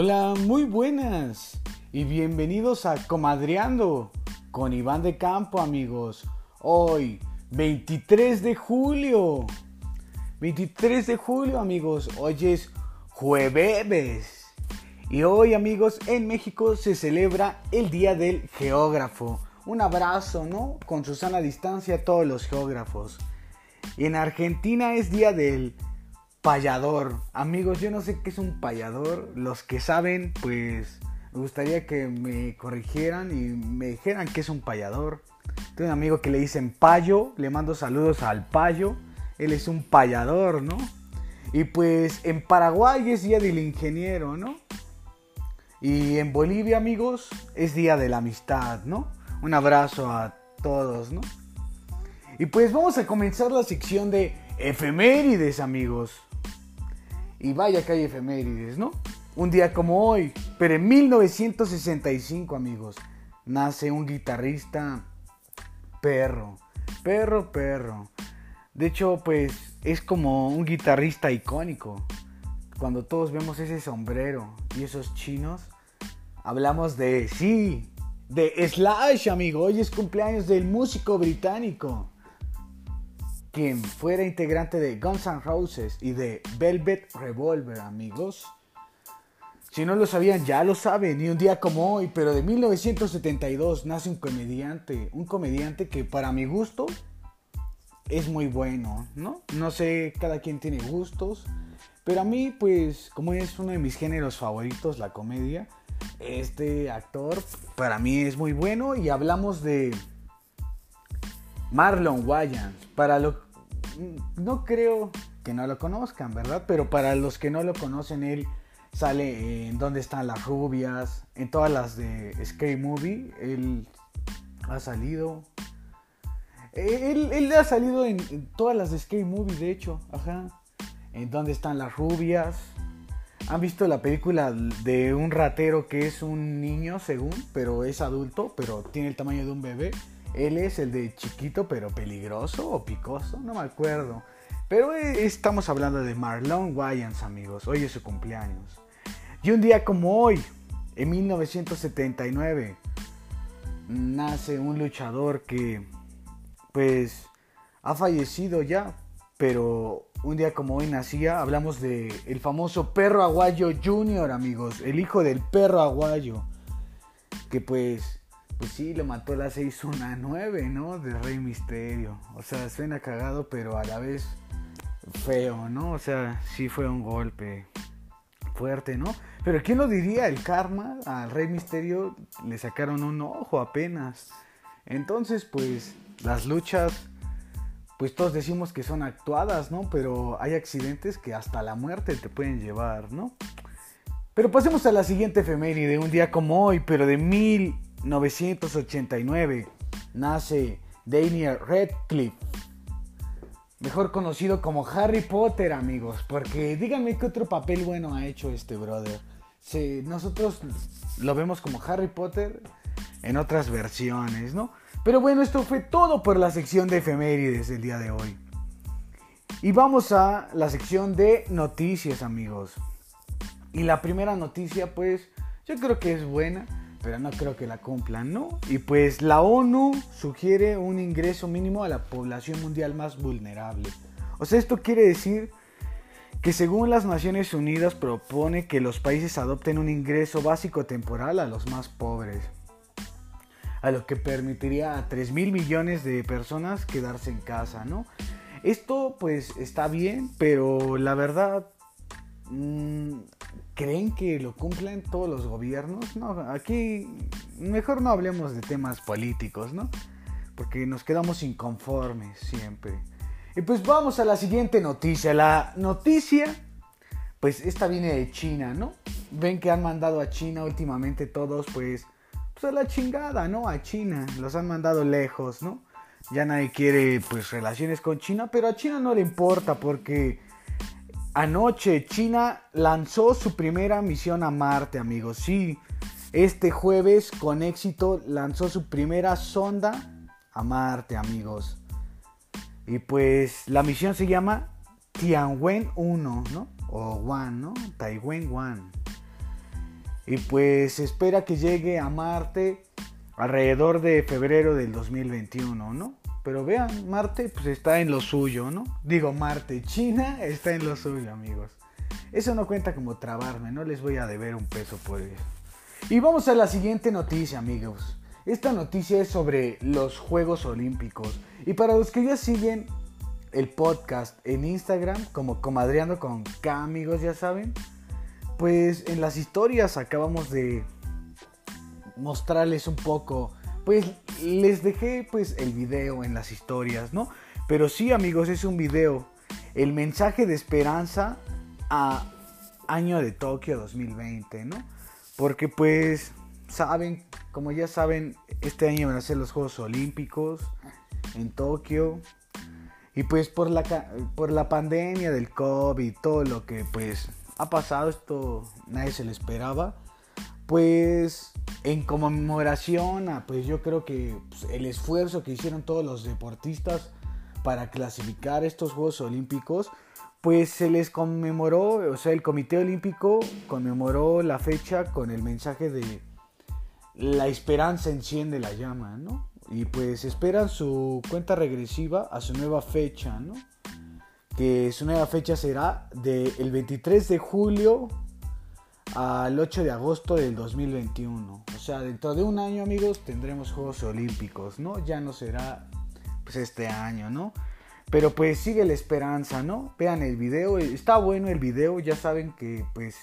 Hola, muy buenas y bienvenidos a Comadreando con Iván de Campo, amigos. Hoy, 23 de julio. 23 de julio, amigos. Hoy es jueves. Y hoy, amigos, en México se celebra el Día del Geógrafo. Un abrazo, ¿no? Con Susana distancia a todos los geógrafos. Y en Argentina es Día del payador. Amigos, yo no sé qué es un payador. Los que saben, pues me gustaría que me corrigieran y me dijeran qué es un payador. Tengo un amigo que le dicen payo, le mando saludos al payo. Él es un payador, ¿no? Y pues en Paraguay es día del ingeniero, ¿no? Y en Bolivia, amigos, es día de la amistad, ¿no? Un abrazo a todos, ¿no? Y pues vamos a comenzar la sección de efemérides, amigos. Y vaya que hay efemérides, ¿no? Un día como hoy, pero en 1965, amigos, nace un guitarrista perro, perro, perro. De hecho, pues es como un guitarrista icónico. Cuando todos vemos ese sombrero y esos chinos, hablamos de, sí, de Slash, amigo. Hoy es cumpleaños del músico británico quien fuera integrante de Guns N' Roses y de Velvet Revolver, amigos. Si no lo sabían, ya lo saben. Y un día como hoy, pero de 1972, nace un comediante. Un comediante que para mi gusto es muy bueno, ¿no? No sé, cada quien tiene gustos. Pero a mí, pues, como es uno de mis géneros favoritos, la comedia, este actor para mí es muy bueno. Y hablamos de Marlon Wayans. Para lo no creo que no lo conozcan, ¿verdad? Pero para los que no lo conocen, él sale en Dónde están las rubias, en todas las de Scary Movie, él ha salido. Él, ha salido en, todas las de Scary Movie, de hecho, ajá. En Dónde están las rubias. ¿Han visto la película de un ratero que es un niño, según, pero es adulto, pero tiene el tamaño de un bebé? Él es el de chiquito pero peligroso o picoso, no me acuerdo. Pero estamos hablando de Marlon Wayans, amigos. Hoy es su cumpleaños. Y un día como hoy, en 1979, nace un luchador que, pues, ha fallecido ya. Pero un día como hoy nacía, hablamos de el famoso perro aguayo Junior, amigos. El hijo del perro aguayo. Que pues pues sí, lo mató la 619, ¿no? De Rey Misterio. O sea, suena cagado, pero a la vez feo, ¿no? O sea, sí fue un golpe fuerte, ¿no? Pero ¿quién lo diría? El karma al Rey Misterio le sacaron un ojo apenas. Entonces, pues, las luchas, pues todos decimos que son actuadas, ¿no? Pero hay accidentes que hasta la muerte te pueden llevar, ¿no? Pero pasemos a la siguiente efeméride, un día como hoy, pero de mil 1989 nace Daniel Radcliffe, mejor conocido como Harry Potter, amigos, porque díganme qué otro papel bueno ha hecho este brother. nosotros lo vemos como Harry Potter en otras versiones, ¿no? Pero bueno, esto fue todo por la sección de efemérides del día de hoy. Y vamos a la sección de noticias, amigos. Y la primera noticia, pues, yo creo que es buena pero no creo que la cumplan, ¿no? Y pues la ONU sugiere un ingreso mínimo a la población mundial más vulnerable. O sea, esto quiere decir que según las Naciones Unidas propone que los países adopten un ingreso básico temporal a los más pobres, a lo que permitiría a 3 mil millones de personas quedarse en casa, ¿no? Esto pues está bien, pero la verdad ¿Creen que lo cumplen todos los gobiernos? No, aquí mejor no hablemos de temas políticos, ¿no? Porque nos quedamos inconformes siempre. Y pues vamos a la siguiente noticia. La noticia, pues esta viene de China, ¿no? Ven que han mandado a China últimamente todos, pues, pues a la chingada, ¿no? A China. Los han mandado lejos, ¿no? Ya nadie quiere, pues, relaciones con China, pero a China no le importa porque Anoche China lanzó su primera misión a Marte, amigos. Sí, este jueves con éxito lanzó su primera sonda a Marte, amigos. Y pues la misión se llama Tianwen 1, ¿no? O 1, ¿no? Taiwan 1. Y pues espera que llegue a Marte alrededor de febrero del 2021, ¿no? Pero vean, Marte pues está en lo suyo, ¿no? Digo Marte, China está en lo suyo, amigos. Eso no cuenta como trabarme, no les voy a deber un peso por eso. Y vamos a la siguiente noticia, amigos. Esta noticia es sobre los Juegos Olímpicos. Y para los que ya siguen el podcast en Instagram, como Comadreando con K, amigos, ya saben, pues en las historias acabamos de mostrarles un poco. Pues les dejé pues el video en las historias, ¿no? Pero sí, amigos, es un video. El mensaje de esperanza a año de Tokio 2020, ¿no? Porque pues saben, como ya saben, este año van a ser los Juegos Olímpicos en Tokio. Y pues por la, por la pandemia del COVID, todo lo que pues ha pasado, esto nadie se lo esperaba. Pues en conmemoración a pues yo creo que pues, el esfuerzo que hicieron todos los deportistas para clasificar estos Juegos Olímpicos, pues se les conmemoró, o sea, el Comité Olímpico conmemoró la fecha con el mensaje de la esperanza enciende la llama, ¿no? Y pues esperan su cuenta regresiva a su nueva fecha, ¿no? Que su nueva fecha será del 23 de julio al 8 de agosto del 2021. O sea, dentro de un año, amigos, tendremos Juegos Olímpicos, ¿no? Ya no será pues este año, ¿no? Pero pues sigue la esperanza, ¿no? Vean el video, está bueno el video, ya saben que pues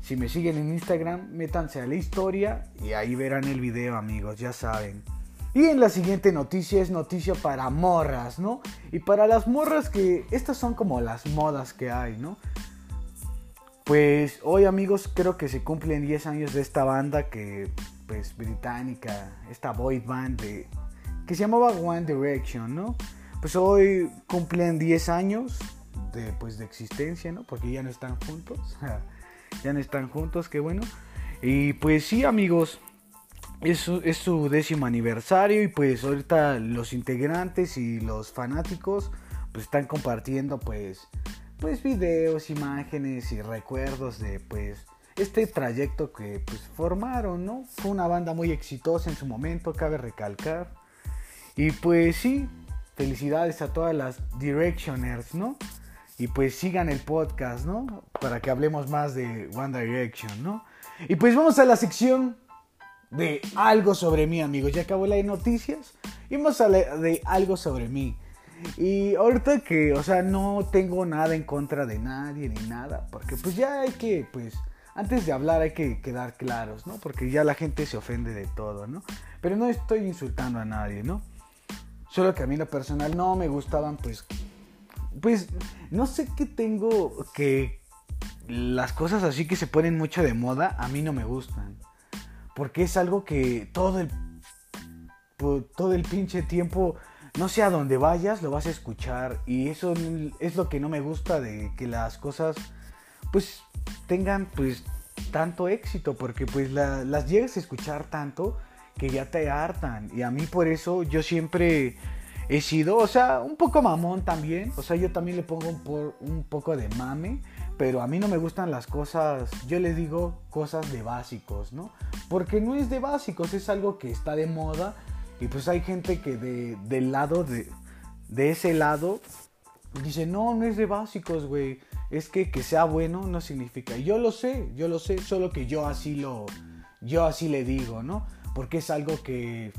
si me siguen en Instagram, métanse a la historia y ahí verán el video, amigos, ya saben. Y en la siguiente noticia es noticia para morras, ¿no? Y para las morras que estas son como las modas que hay, ¿no? Pues hoy amigos creo que se cumplen 10 años de esta banda que pues británica, esta boy band que se llamaba One Direction, ¿no? pues hoy cumplen 10 años de, pues, de existencia, ¿no? Porque ya no están juntos. ya no están juntos, qué bueno. Y pues sí, amigos, es su, es su décimo aniversario y pues ahorita los integrantes y los fanáticos pues están compartiendo pues pues videos, imágenes y recuerdos de pues este trayecto que pues formaron, ¿no? Fue una banda muy exitosa en su momento, cabe recalcar. Y pues sí, felicidades a todas las Directioners, ¿no? Y pues sigan el podcast, ¿no? Para que hablemos más de One Direction, ¿no? Y pues vamos a la sección de algo sobre mí, amigos. Ya acabó la de noticias. Y vamos a la de algo sobre mí. Y ahorita que, o sea, no tengo nada en contra de nadie ni nada. Porque pues ya hay que, pues, antes de hablar hay que quedar claros, ¿no? Porque ya la gente se ofende de todo, ¿no? Pero no estoy insultando a nadie, ¿no? Solo que a mí lo personal no me gustaban, pues, pues, no sé qué tengo que las cosas así que se ponen mucho de moda, a mí no me gustan. Porque es algo que todo el, todo el pinche tiempo, no sé a dónde vayas, lo vas a escuchar. Y eso es lo que no me gusta de que las cosas, pues, tengan, pues, tanto éxito. Porque, pues, las llegas a escuchar tanto que ya te hartan. Y a mí por eso yo siempre he sido, o sea, un poco mamón también. O sea, yo también le pongo un, por, un poco de mame. Pero a mí no me gustan las cosas, yo les digo cosas de básicos, ¿no? Porque no es de básicos, es algo que está de moda. Y pues hay gente que de, del lado, de, de ese lado, dice, no, no es de básicos, güey. Es que que sea bueno no significa. yo lo sé, yo lo sé, solo que yo así lo, yo así le digo, ¿no? porque es algo que,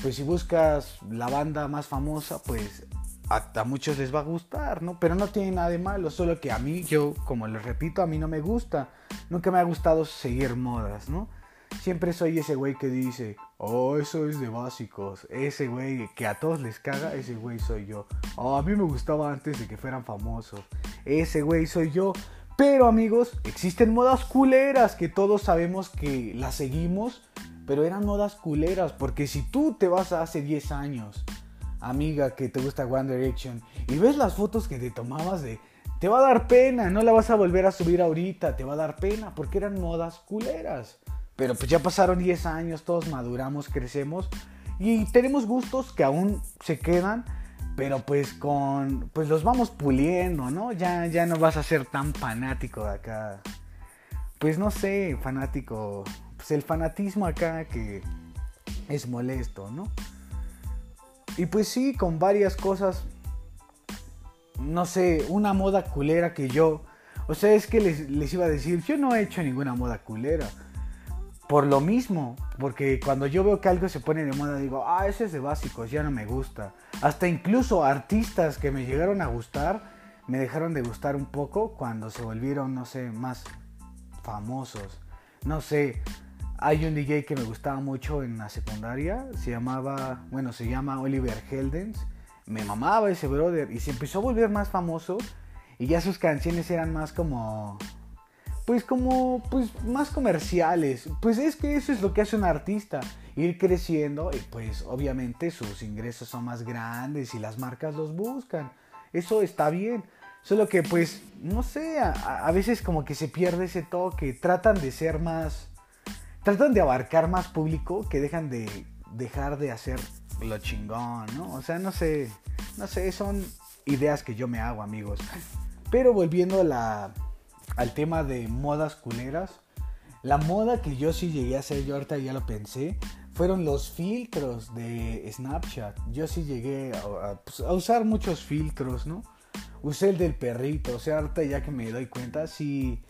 pues si buscas la banda más famosa, pues a, muchos les va a gustar, ¿no? Pero no tiene nada de malo, solo que a mí, yo, como les repito, a mí no me gusta, nunca me ha gustado seguir modas, ¿no? Siempre soy ese güey que dice, oh, eso es de básicos. Ese güey que a todos les caga, ese güey soy yo. Oh, a mí me gustaba antes de que fueran famosos. Ese güey soy yo. Pero amigos, existen modas culeras que todos sabemos que las seguimos pero eran modas culeras, porque si tú te vas a hace 10 años, amiga que te gusta One Direction, y ves las fotos que te tomabas de... Te va a dar pena, no la vas a volver a subir ahorita, te va a dar pena, porque eran modas culeras. Pero pues ya pasaron 10 años, todos maduramos, crecemos, y tenemos gustos que aún se quedan, pero pues con pues los vamos puliendo, ¿no? Ya ya no vas a ser tan fanático acá pues no sé, fanático, pues el fanatismo acá que es molesto, ¿no? Y pues sí, con varias cosas, no sé, una moda culera que yo, o sea, es que les, les iba a decir, yo no he hecho ninguna moda culera. Por lo mismo, porque cuando yo veo que algo se pone de moda, digo, ah, ese es de básicos, ya no me gusta. Hasta incluso artistas que me llegaron a gustar, me dejaron de gustar un poco cuando se volvieron, no sé, más famosos. No sé, hay un DJ que me gustaba mucho en la secundaria, se llamaba, bueno, se llama Oliver Heldens. Me mamaba ese brother y se empezó a volver más famoso y ya sus canciones eran más como pues como pues más comerciales. Pues es que eso es lo que hace un artista, ir creciendo y pues obviamente sus ingresos son más grandes y las marcas los buscan. Eso está bien. Solo que pues no sé, a, veces como que se pierde ese toque, tratan de ser más tratan de abarcar más público que dejan de dejar de hacer lo chingón, ¿no? O sea, no sé, no sé, son ideas que yo me hago, amigos. Pero volviendo a la al tema de modas culeras. La moda que yo sí llegué a hacer, yo ahorita ya lo pensé, fueron los filtros de Snapchat. Yo sí llegué a, pues, usar muchos filtros, ¿no? Usé el del perrito, o sea, ahorita ya que me doy cuenta, sí,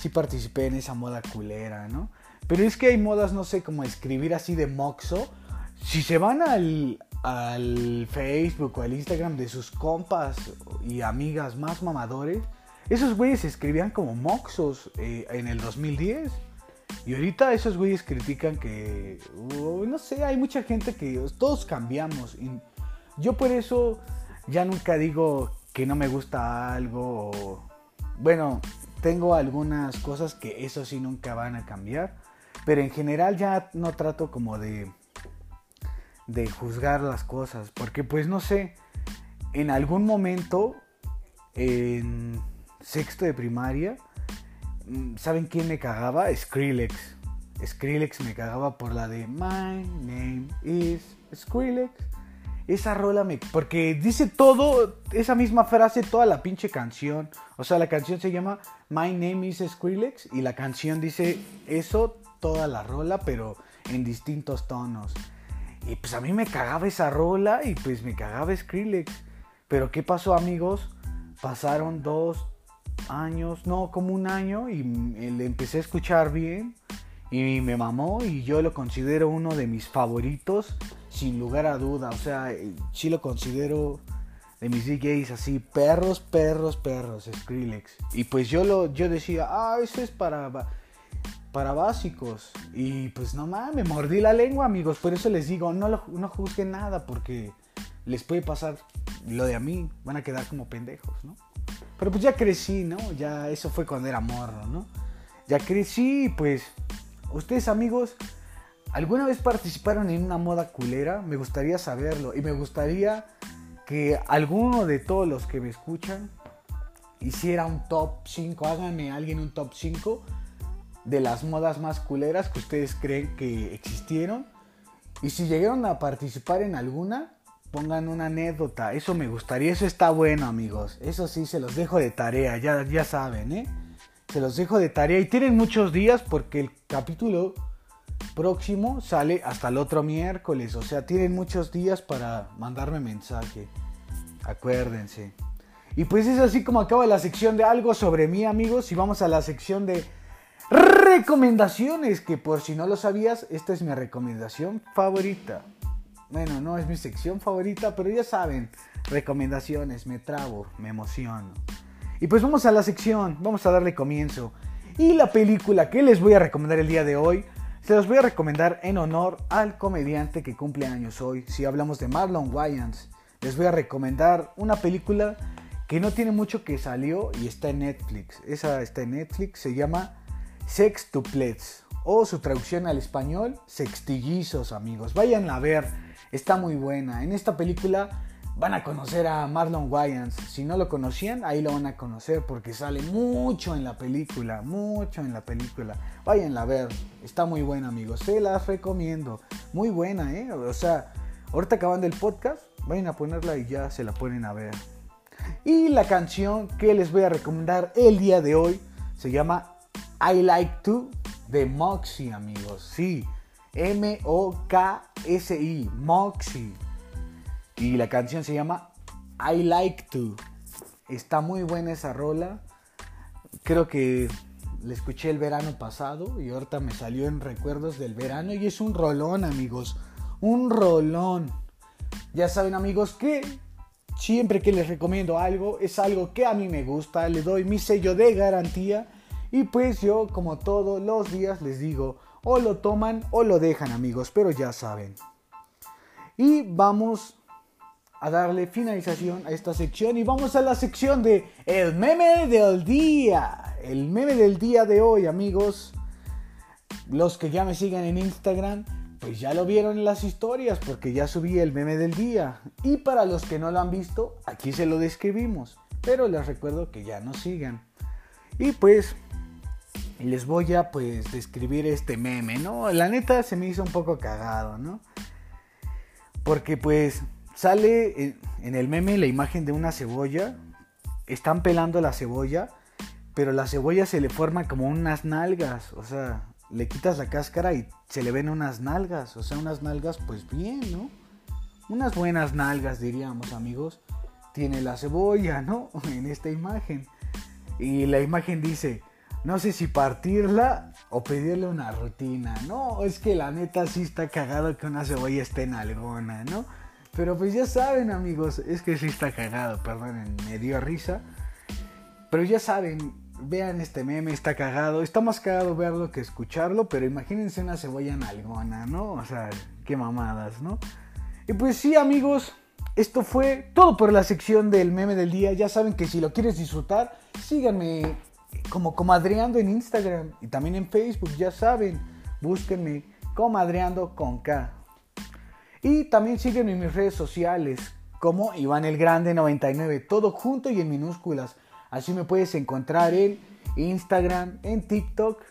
sí participé en esa moda culera, ¿no? Pero es que hay modas, no sé, como escribir así de moxo. Si se van al, al Facebook o al Instagram de sus compas y amigas más mamadores, esos güeyes escribían como moxos eh, en el 2010. Y ahorita esos güeyes critican que, uh, no sé, hay mucha gente que todos cambiamos. Y yo por eso ya nunca digo que no me gusta algo. bueno, tengo algunas cosas que eso sí nunca van a cambiar. Pero en general ya no trato como de, de juzgar las cosas. Porque pues no sé, en algún momento, en sexto de primaria, mm, ¿saben quién me cagaba? Skrillex. Skrillex me cagaba por la de My name is Skrillex. Esa rola me... Porque dice todo, esa misma frase, toda la pinche canción. O sea, la canción se llama My name is Skrillex y la canción dice eso, toda la rola, pero en distintos tonos. Y pues a mí me cagaba esa rola y pues me cagaba Skrillex. Pero ¿qué pasó amigos? Pasaron dos, años, no, como un año y le empecé a escuchar bien y me mamó y yo lo considero uno de mis favoritos sin lugar a duda, o sea, eh, sí lo considero de mis DJs así, perros, perros, perros, Skrillex. Y pues yo lo yo decía, "Ah, eso es para para básicos." Y pues no mames, me mordí la lengua, amigos, por eso les digo, no no juzguen nada porque les puede pasar lo de a mí, van a quedar como pendejos, ¿no? Pero pues ya crecí, ¿no? Ya eso fue cuando era morro, ¿no? Ya crecí, pues ustedes amigos, ¿alguna vez participaron en una moda culera? Me gustaría saberlo y me gustaría que alguno de todos los que me escuchan hiciera un top 5, háganme alguien un top 5 de las modas más culeras que ustedes creen que existieron. Y si llegaron a participar en alguna, pongan una anécdota. Eso me gustaría, eso está bueno, amigos. Eso sí, se los dejo de tarea, ya, ya saben, ¿eh? Se los dejo de tarea y tienen muchos días porque el capítulo próximo sale hasta el otro miércoles. O sea, tienen muchos días para mandarme mensaje. Acuérdense. Y pues es así como acaba la sección de algo sobre mí, amigos. Y vamos a la sección de recomendaciones. Que por si no lo sabías, esta es mi recomendación favorita. Bueno, no es mi sección favorita, pero ya saben, recomendaciones, me trabo, me emociono. Y pues vamos a la sección, vamos a darle comienzo. Y la película que les voy a recomendar el día de hoy, se los voy a recomendar en honor al comediante que cumple años hoy. Si hablamos de Marlon Wayans, les voy a recomendar una película que no tiene mucho que salió y está en Netflix. Esa está en Netflix, se llama Sex to Plets o su traducción al español, Sextillizos, amigos. Vayan a ver está muy buena. En esta película van a conocer a Marlon Wayans. Si no lo conocían, ahí lo van a conocer porque sale mucho en la película, mucho en la película. Váyanla a ver, está muy buena, amigos. Se las recomiendo. Muy buena, ¿eh? O sea, ahorita acabando el podcast, vayan a ponerla y ya se la ponen a ver. Y la canción que les voy a recomendar el día de hoy se llama I Like To de Moxie, amigos. Sí, M-O-K-S-I, Moxie. Y la canción se llama I Like To. Está muy buena esa rola. Creo que la escuché el verano pasado y ahorita me salió en recuerdos del verano y es un rolón, amigos. Un rolón. Ya saben, amigos, que siempre que les recomiendo algo es algo que a mí me gusta, le doy mi sello de garantía y pues yo, como todos los días, les digo, o lo toman o lo dejan, amigos, pero ya saben. Y vamos a darle finalización a esta sección y vamos a la sección de el meme del día. El meme del día de hoy, amigos. Los que ya me sigan en Instagram, pues ya lo vieron en las historias porque ya subí el meme del día. Y para los que no lo han visto, aquí se lo describimos. Pero les recuerdo que ya nos sigan. Y pues les voy a pues describir este meme, ¿no? La neta se me hizo un poco cagado, ¿no? Porque pues sale en el meme la imagen de una cebolla. Están pelando la cebolla, pero la cebolla se le forma como unas nalgas. O sea, le quitas la cáscara y se le ven unas nalgas. O sea, unas nalgas pues bien, ¿no? Unas buenas nalgas diríamos amigos. Tiene la cebolla, ¿no? En esta imagen. Y la imagen dice, no sé si partirla o pedirle una rutina. No, es que la neta sí está cagado que una cebolla esté en alguna, ¿no? Pero pues ya saben amigos, es que sí está cagado, perdón, me dio risa. Pero ya saben, vean este meme, está cagado. Está más cagado verlo que escucharlo, pero imagínense una cebolla en alguna, ¿no? O sea, qué mamadas, ¿no? Y pues sí amigos, esto fue todo por la sección del meme del día. Ya saben que si lo quieres disfrutar, síganme como Comadreando en Instagram y también en Facebook, ya saben, búsquenme Comadreando con K. Y también síguenme en mis redes sociales como Iván el Grande 99, todo junto y en minúsculas. Así me puedes encontrar en Instagram, en TikTok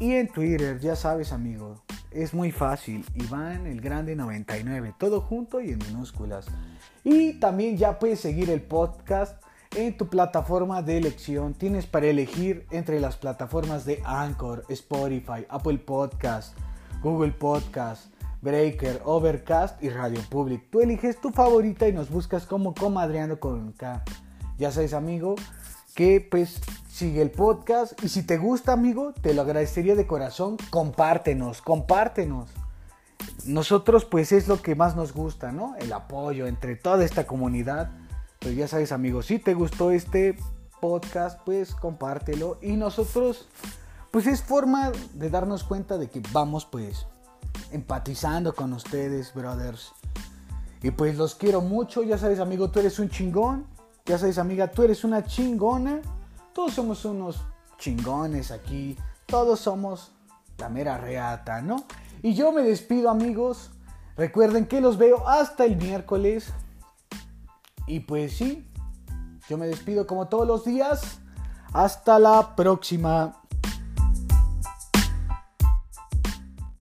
y en Twitter, ya sabes amigo. Es muy fácil, Iván el Grande 99, todo junto y en minúsculas. Y también ya puedes seguir el podcast en tu plataforma de elección. Tienes para elegir entre las plataformas de Anchor, Spotify, Apple Podcast, Google Podcast, Breaker, Overcast y Radio Public. Tú eliges tu favorita y nos buscas como Comadreando con K. Ya sabes, amigo, que pues sigue el podcast y si te gusta, amigo, te lo agradecería de corazón. Compártenos, compártenos. Nosotros pues es lo que más nos gusta, ¿no? El apoyo entre toda esta comunidad pues ya sabes amigos, si te gustó este podcast, pues compártelo. Y nosotros, pues es forma de darnos cuenta de que vamos pues empatizando con ustedes, brothers. Y pues los quiero mucho, ya sabes amigo, tú eres un chingón. Ya sabes amiga, tú eres una chingona. Todos somos unos chingones aquí. Todos somos la mera reata, ¿no? Y yo me despido amigos. Recuerden que los veo hasta el miércoles. Y pues sí, yo me despido como todos los días. Hasta la próxima.